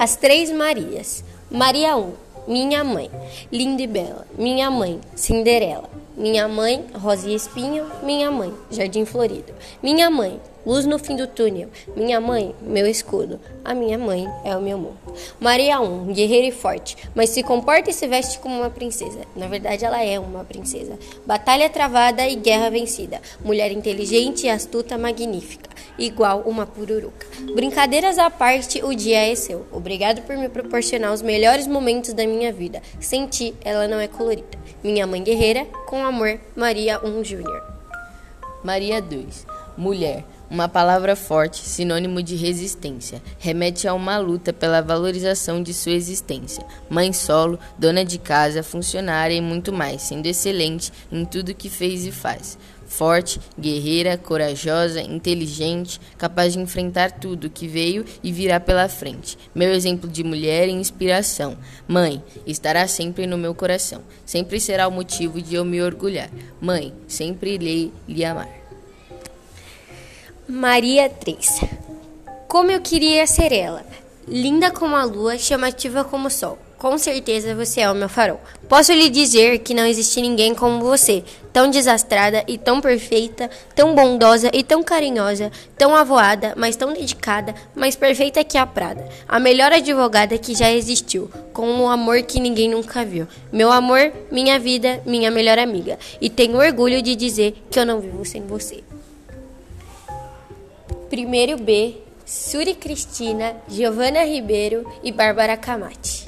As Três Marias. Maria 1, minha mãe. Linda e bela, minha mãe. Cinderela. Minha mãe, Rosa e Espinho. Minha mãe, Jardim Florido. Minha mãe, Luz no fim do túnel. Minha mãe, meu escudo. A minha mãe é o meu mundo. Maria 1, guerreira e forte, mas se comporta e se veste como uma princesa. Na verdade, ela é uma princesa. Batalha travada e guerra vencida. Mulher inteligente e astuta, magnífica. Igual uma pururuca. Brincadeiras à parte, o dia é seu. Obrigado por me proporcionar os melhores momentos da minha vida. Sem ti, ela não é colorida. Minha mãe guerreira, com amor, Maria 1 Júnior. Maria 2, mulher. Uma palavra forte, sinônimo de resistência, remete a uma luta pela valorização de sua existência. Mãe solo, dona de casa, funcionária e muito mais, sendo excelente em tudo que fez e faz. Forte, guerreira, corajosa, inteligente, capaz de enfrentar tudo que veio e virá pela frente. Meu exemplo de mulher e inspiração. Mãe, estará sempre no meu coração. Sempre será o motivo de eu me orgulhar. Mãe, sempre irei lhe amar. Maria 3. Como eu queria ser ela, linda como a lua, chamativa como o sol. Com certeza você é o meu farol. Posso lhe dizer que não existe ninguém como você, tão desastrada e tão perfeita, tão bondosa e tão carinhosa, tão avoada, mas tão dedicada, mais perfeita que a Prada. A melhor advogada que já existiu, com um amor que ninguém nunca viu. Meu amor, minha vida, minha melhor amiga. E tenho orgulho de dizer que eu não vivo sem você. Primeiro B, Suri Cristina, Giovana Ribeiro e Bárbara Camati.